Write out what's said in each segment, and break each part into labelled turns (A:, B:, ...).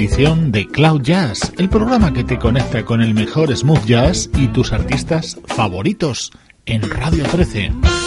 A: Edición de Cloud Jazz, el programa que te conecta con el mejor smooth jazz y tus artistas favoritos en Radio 13.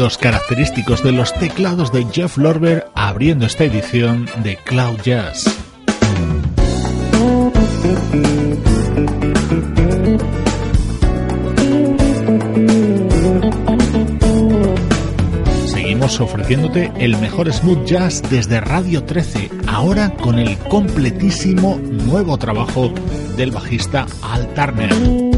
A: sonidos característicos de los teclados de Jeff Lorber abriendo esta edición de Cloud Jazz. Seguimos ofreciéndote el mejor smooth jazz desde Radio 13, ahora con el completísimo nuevo trabajo del bajista Al Turner.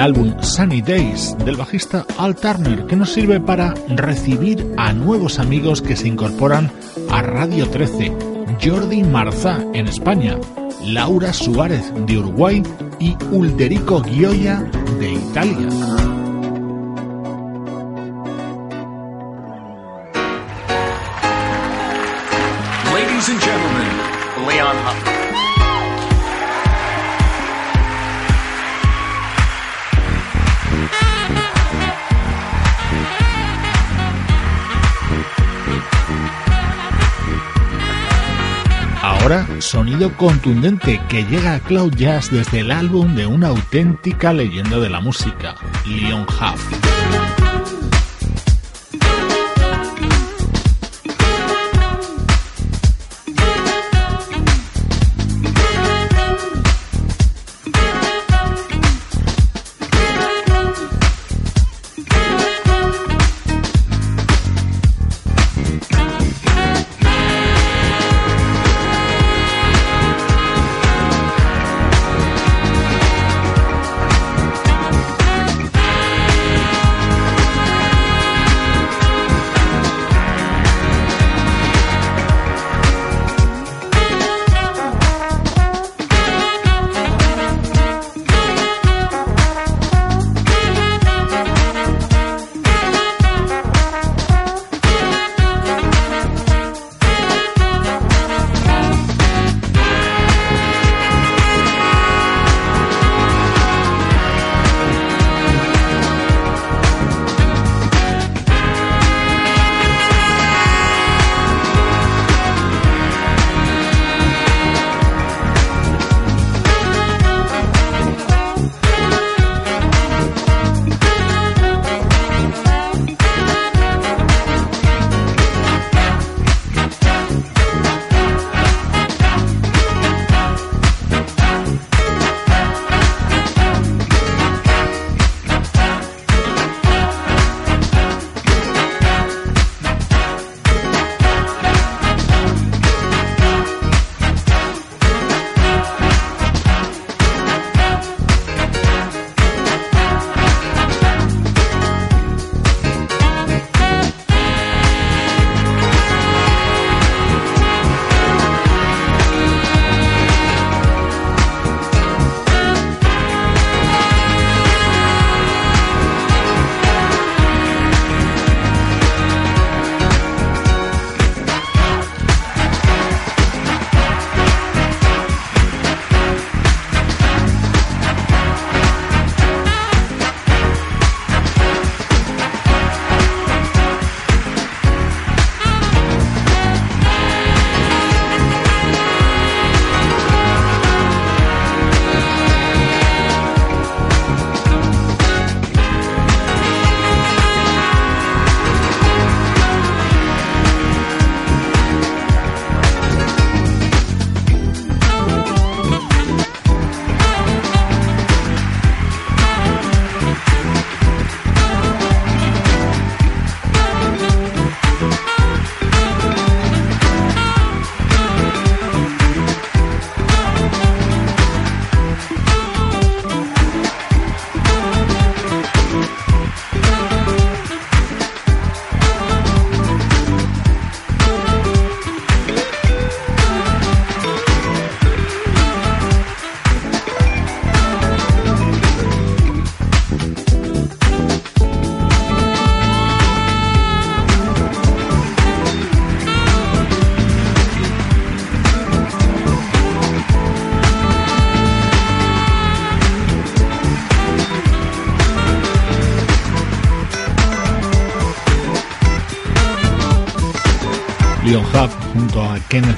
A: Álbum Sunny Days del bajista Al Turner, que nos sirve para recibir a nuevos amigos que se incorporan a Radio 13, Jordi Marzá en España, Laura Suárez de Uruguay y Ulderico Gioia de Italia. Sonido contundente que llega a Cloud Jazz desde el álbum de una auténtica leyenda de la música, Leon Huff.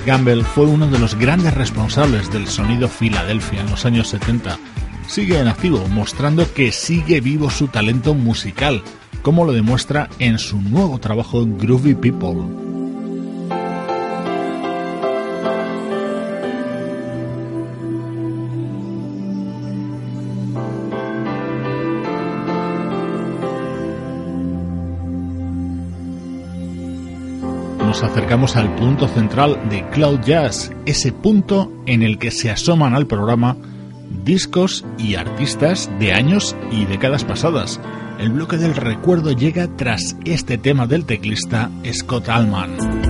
A: Gamble fue uno de los grandes responsables del sonido Filadelfia en los años 70. Sigue en activo, mostrando que sigue vivo su talento musical, como lo demuestra en su nuevo trabajo Groovy People. Acercamos al punto central de Cloud Jazz, ese punto en el que se asoman al programa discos y artistas de años y décadas pasadas. El bloque del recuerdo llega tras este tema del teclista Scott Allman.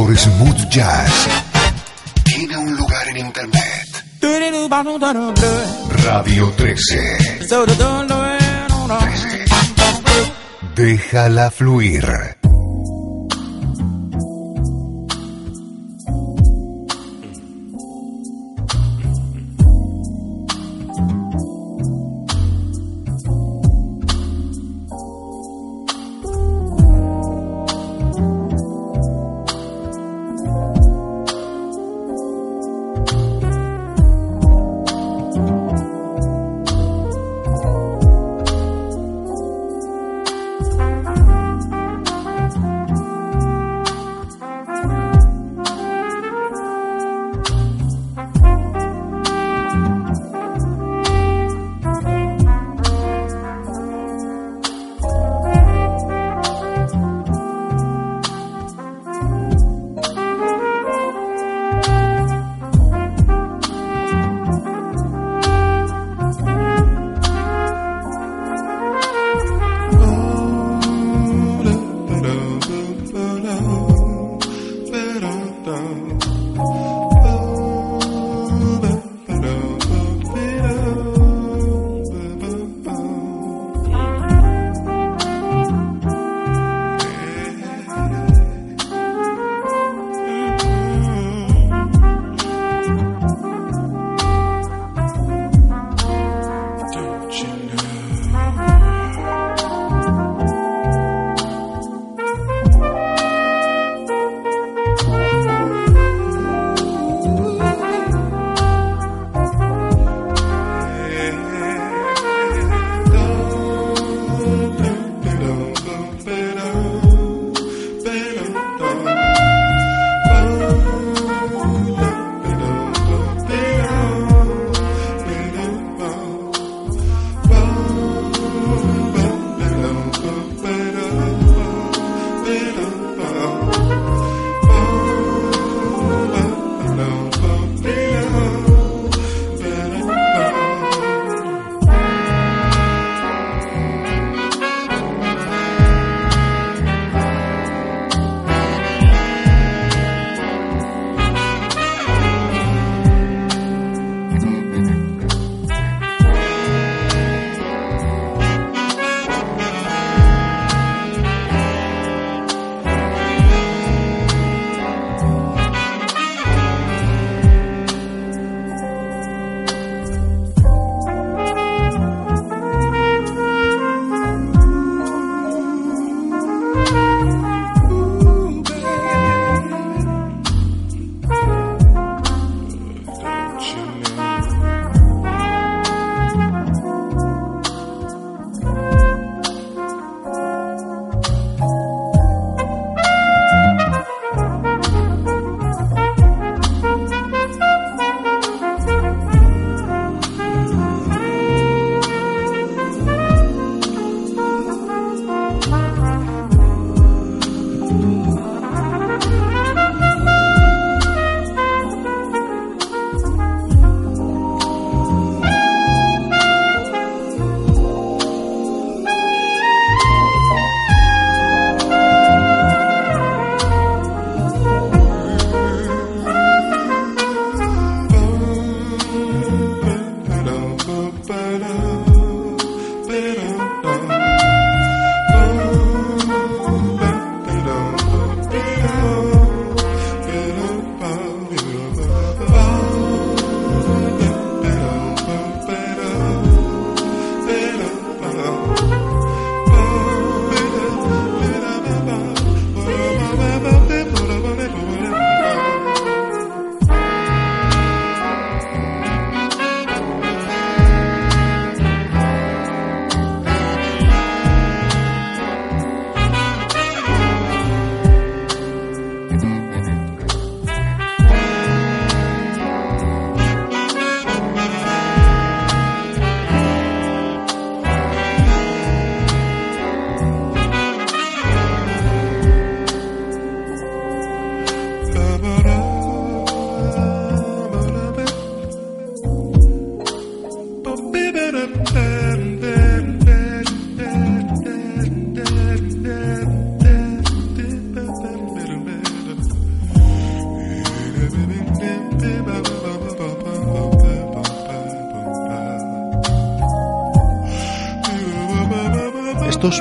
B: Mejor smooth jazz tiene un lugar en internet. Radio 13. 13. Déjala fluir.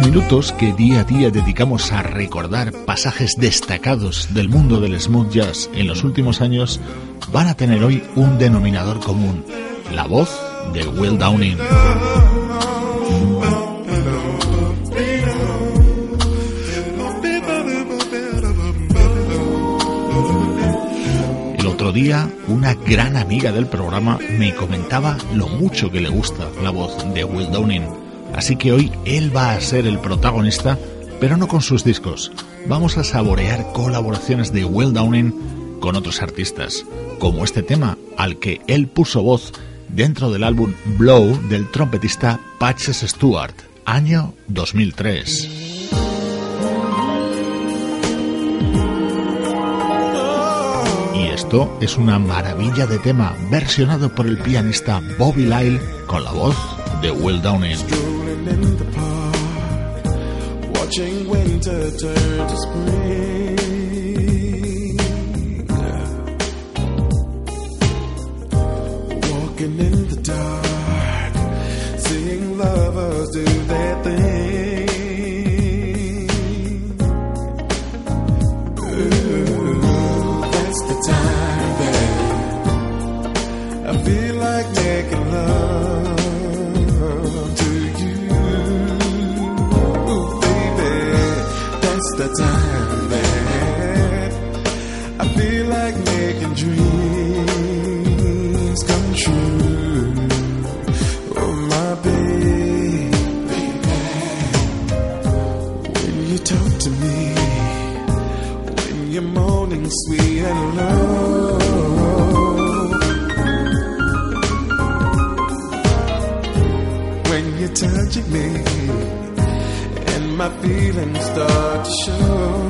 C: Minutos que día a día dedicamos a recordar pasajes destacados del mundo del smooth jazz en los últimos años van a tener hoy un denominador común, la voz de Will Downing. El otro día, una gran amiga del programa me comentaba lo mucho que le gusta la voz de Will Downing Así que hoy él va a ser el protagonista, pero no con sus discos. Vamos a saborear colaboraciones de Will Downing con otros artistas, como este tema al que él puso voz dentro del álbum Blow del trompetista Patches Stewart, año 2003. Y esto es una maravilla de tema versionado por el pianista Bobby Lyle con la voz de Will Downing. in the park, watching winter turn to spring. Me my feelings start to show.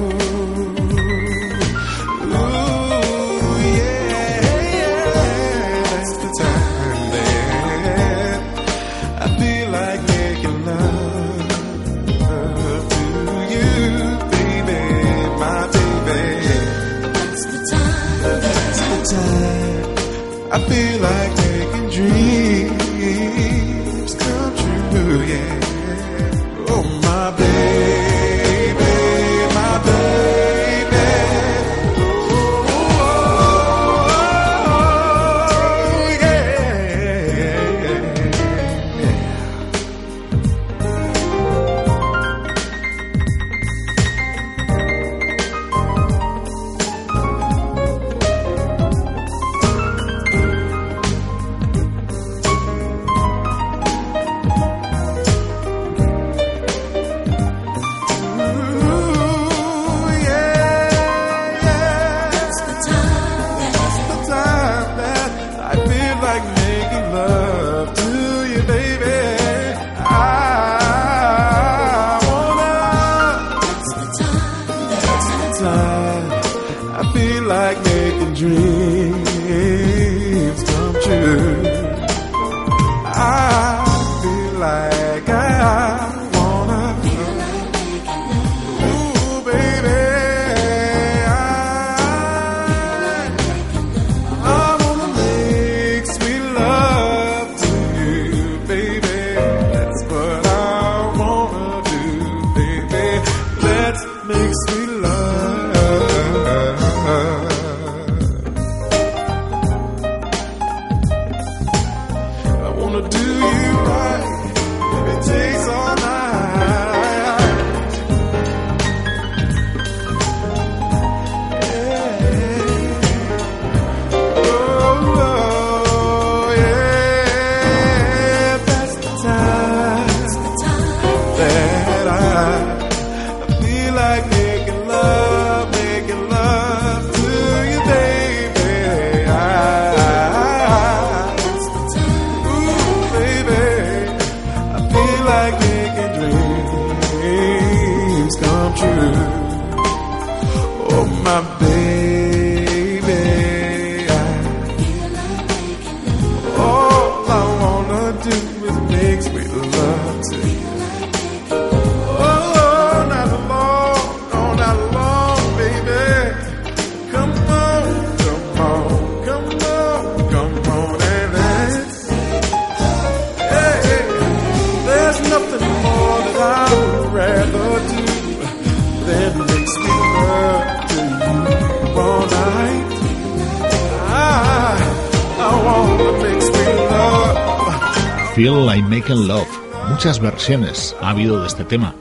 C: Feel Like Making Love. Muchas versiones ha habido de este tema.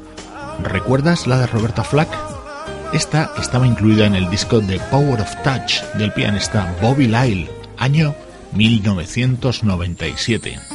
C: ¿Recuerdas la de Roberta Flack? Esta estaba incluida en el disco The Power of Touch del pianista Bobby Lyle, año 1997.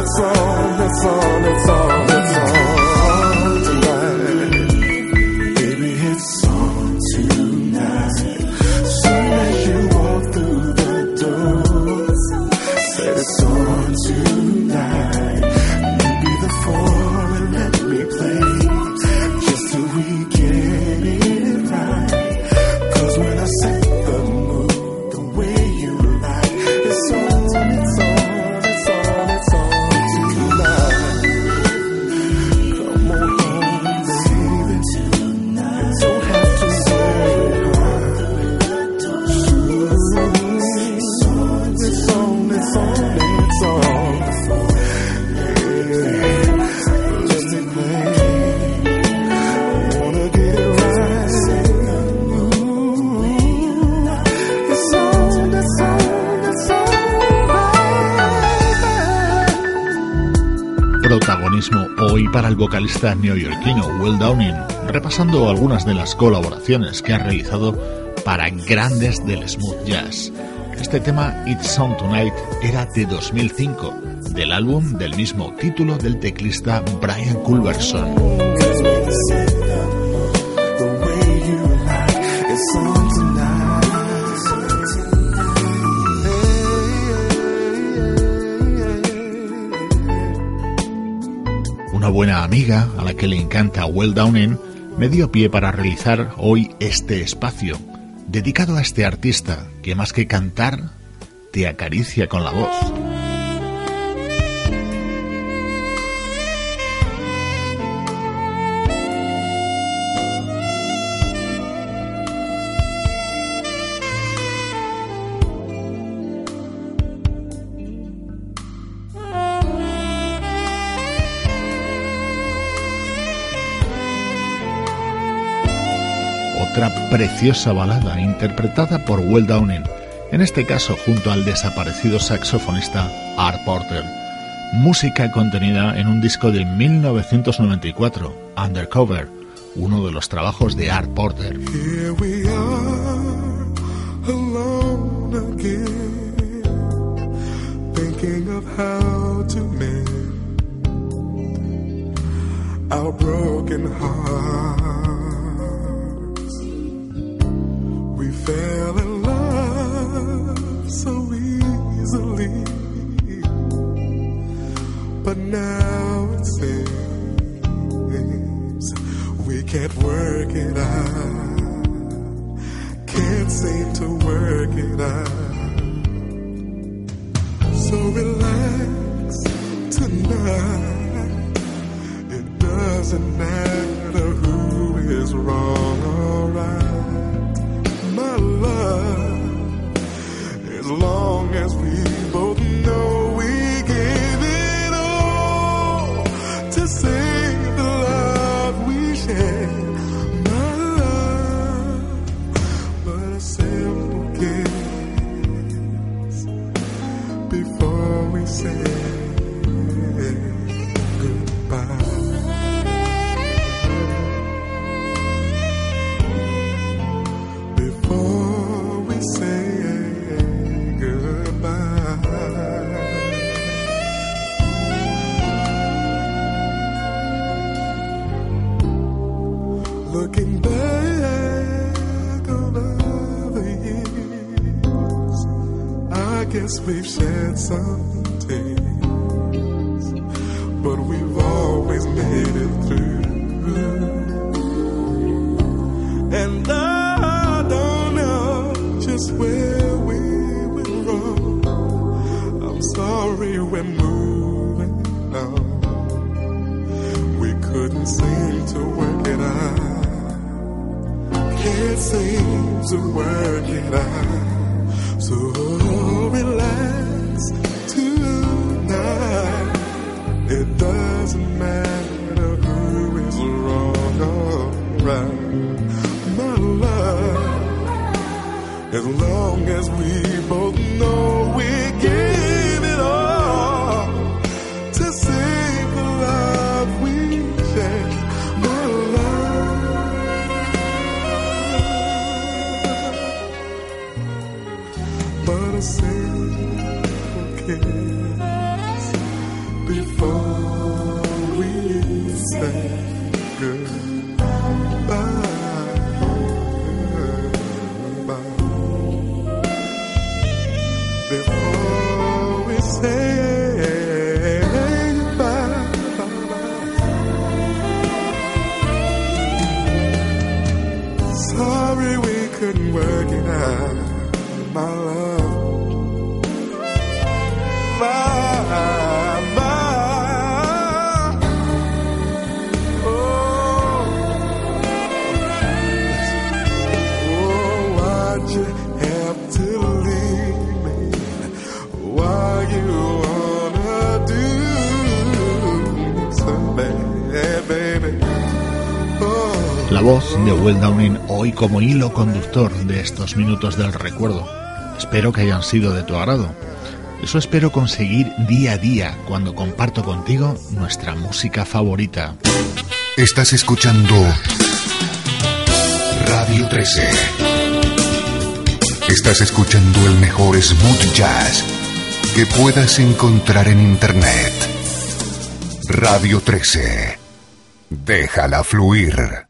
C: it's on, it's on, it's on. Vocalista neoyorquino Will Downing, repasando algunas de las colaboraciones que ha realizado para grandes del smooth jazz. Este tema, It's On Tonight, era de 2005, del álbum del mismo título del teclista Brian Culberson.
A: Buena amiga a la que le encanta Well Downing me dio pie para realizar hoy este espacio dedicado a este artista que más que cantar te acaricia con la voz. Preciosa balada interpretada por Will Downing, en este caso junto al desaparecido saxofonista Art Porter. Música contenida en un disco de 1994, Undercover, uno de los trabajos de Art Porter.
C: Fell in love so easily, but now it seems we can't work it out. Can't seem to work it out. So relax tonight. It doesn't matter who is wrong guess we've shared some tears, but we've always made it through. And I don't know just where we went wrong. I'm sorry we're moving on. We couldn't seem to work it out. Can't seem to work it out. So relax tonight. It doesn't matter who is wrong or right. My love, as long as we both know we
A: La voz de Will Downing hoy como hilo conductor de estos minutos del recuerdo. Espero que hayan sido de tu agrado. Eso espero conseguir día a día cuando comparto contigo nuestra música favorita.
B: Estás escuchando Radio 13. Estás escuchando el mejor smooth jazz que puedas encontrar en Internet. Radio 13. Déjala fluir.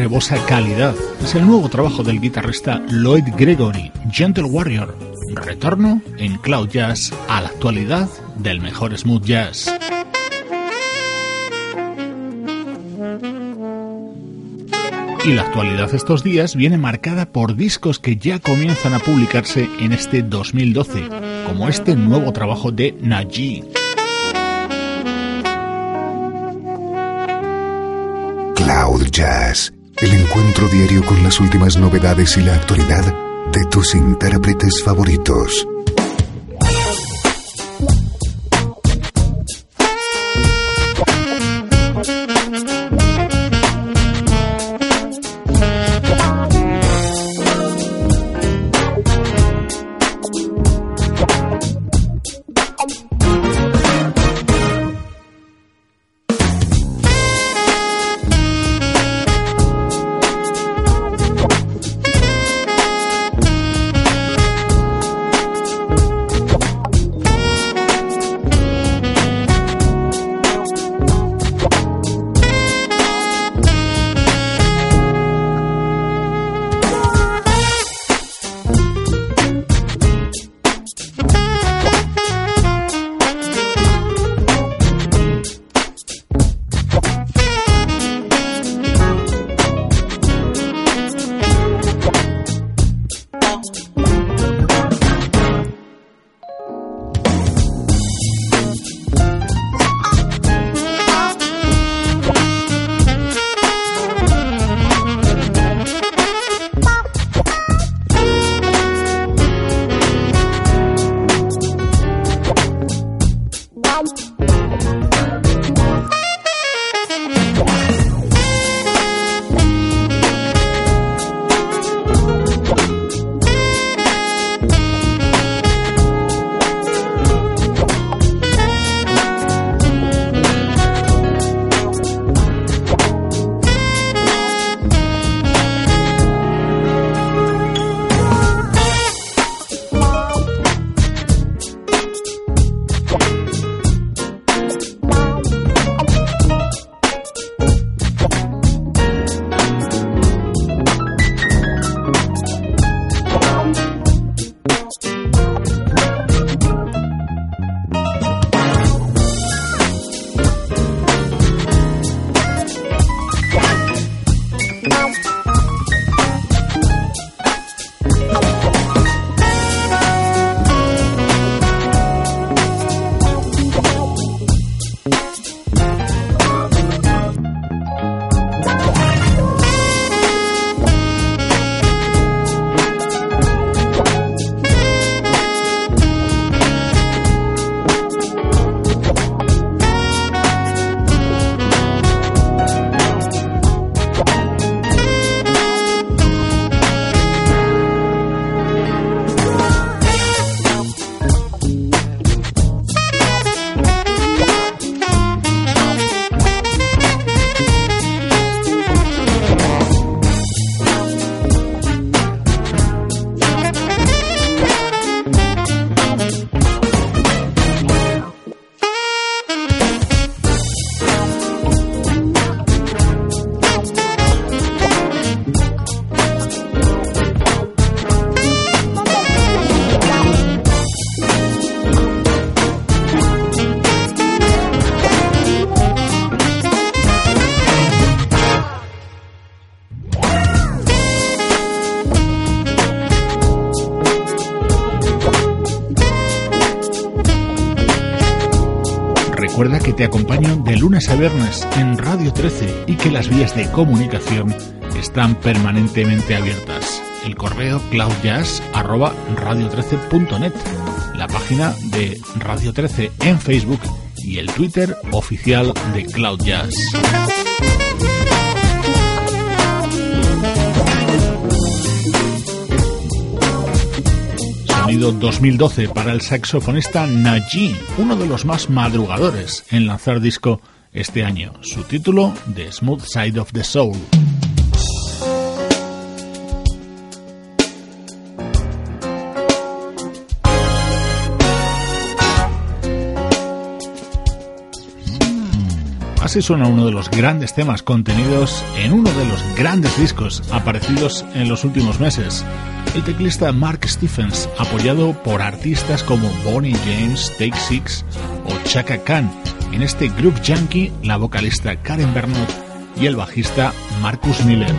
A: Rebosa calidad. Es el nuevo trabajo del guitarrista Lloyd Gregory, Gentle Warrior. Retorno en Cloud Jazz a la actualidad del mejor smooth jazz. Y la actualidad estos días viene marcada por discos que ya comienzan a publicarse en este 2012, como este nuevo trabajo de Naji.
B: Cloud Jazz, el encuentro diario con las últimas novedades y la actualidad de tus intérpretes favoritos.
A: Lunes a viernes en Radio 13 y que las vías de comunicación están permanentemente abiertas. El correo cloudjazz@radio13.net, la página de Radio 13 en Facebook y el Twitter oficial de Cloud Jazz. Sonido 2012 para el saxofonista Naji, uno de los más madrugadores en lanzar disco este año. Su título, The Smooth Side of the Soul.
D: Así suena uno de los grandes temas contenidos en uno de los grandes discos aparecidos en los últimos meses. El teclista Mark Stephens, apoyado por artistas como Bonnie James, Take Six o Chaka Khan. En este Group Yankee, la vocalista Karen Bernot y el bajista Marcus Miller.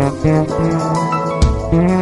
D: Yeah, yeah, yeah.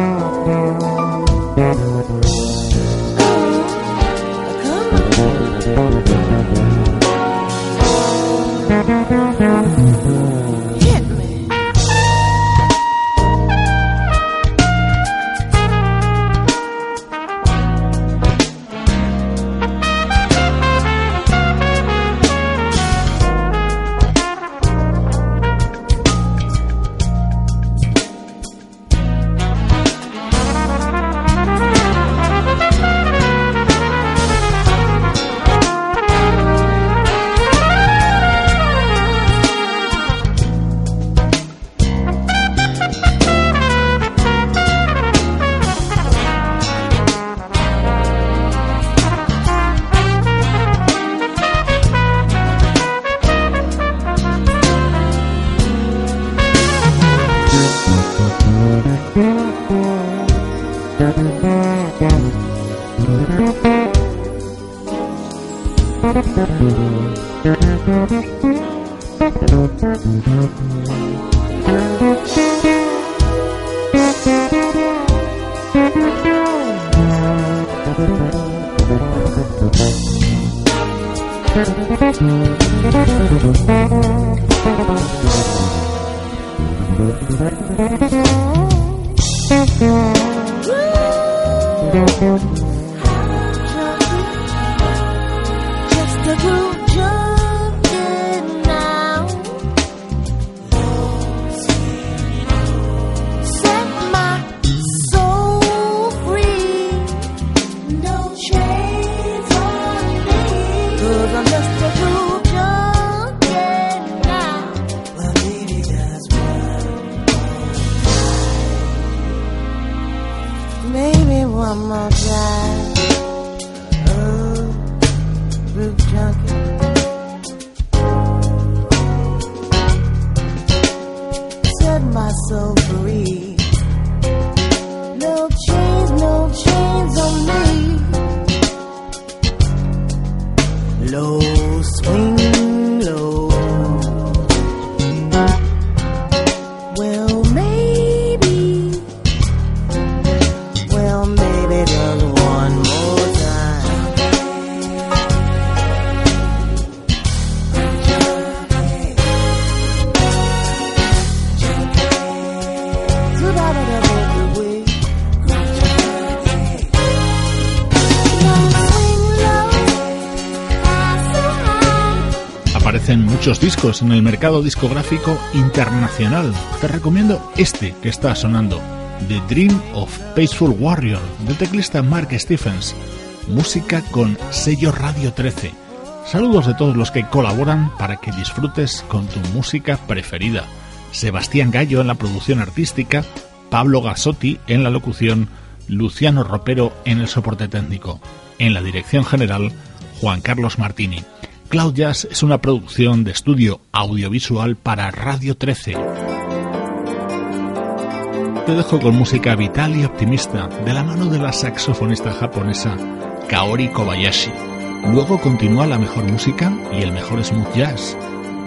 D: En el mercado discográfico internacional. Te recomiendo este que está sonando,
A: The Dream of Peaceful Warrior del teclista Mark Stephens, música con sello Radio 13. Saludos de todos los que colaboran para que disfrutes con tu música preferida. Sebastián Gallo en la producción artística, Pablo Gasotti en la locución, Luciano Ropero en el soporte técnico. En la dirección general, Juan Carlos Martini. Cloud Jazz es una producción de estudio audiovisual para Radio 13. Te dejo con música vital y optimista de la mano de la saxofonista japonesa Kaori Kobayashi. Luego continúa la mejor música y el mejor smooth jazz.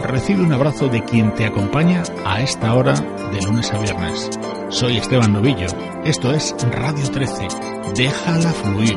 A: Recibe un abrazo de quien te acompaña a esta hora de lunes a viernes. Soy Esteban Novillo. Esto es Radio 13. Déjala fluir.